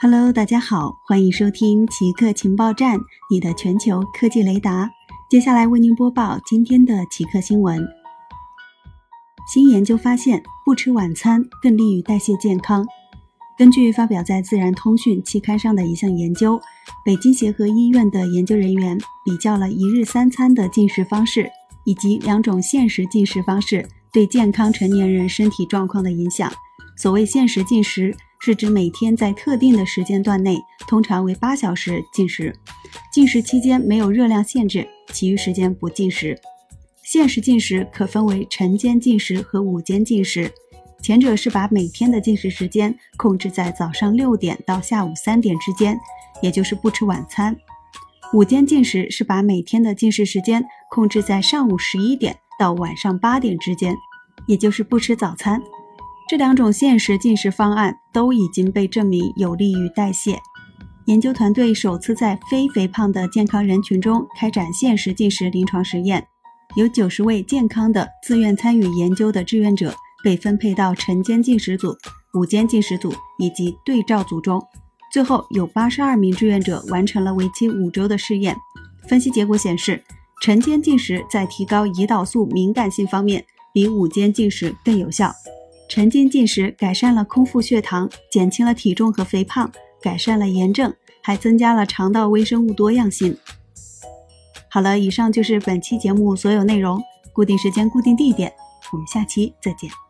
Hello，大家好，欢迎收听奇客情报站，你的全球科技雷达。接下来为您播报今天的奇客新闻。新研究发现，不吃晚餐更利于代谢健康。根据发表在《自然通讯》期刊上的一项研究，北京协和医院的研究人员比较了一日三餐的进食方式以及两种限时进食方式对健康成年人身体状况的影响。所谓限时进食，是指每天在特定的时间段内，通常为八小时进食，进食期间没有热量限制，其余时间不进食。限时进食可分为晨间进食和午间进食。前者是把每天的进食时间控制在早上六点到下午三点之间，也就是不吃晚餐；午间进食是把每天的进食时间控制在上午十一点到晚上八点之间，也就是不吃早餐。这两种限时进食方案都已经被证明有利于代谢。研究团队首次在非肥胖的健康人群中开展限时进食临床实验，有九十位健康的自愿参与研究的志愿者。被分配到晨间进食组、午间进食组以及对照组中，最后有八十二名志愿者完成了为期五周的试验。分析结果显示，晨间进食在提高胰岛素敏感性方面比午间进食更有效。晨间进食改善了空腹血糖，减轻了体重和肥胖，改善了炎症，还增加了肠道微生物多样性。好了，以上就是本期节目所有内容。固定时间，固定地点，我们下期再见。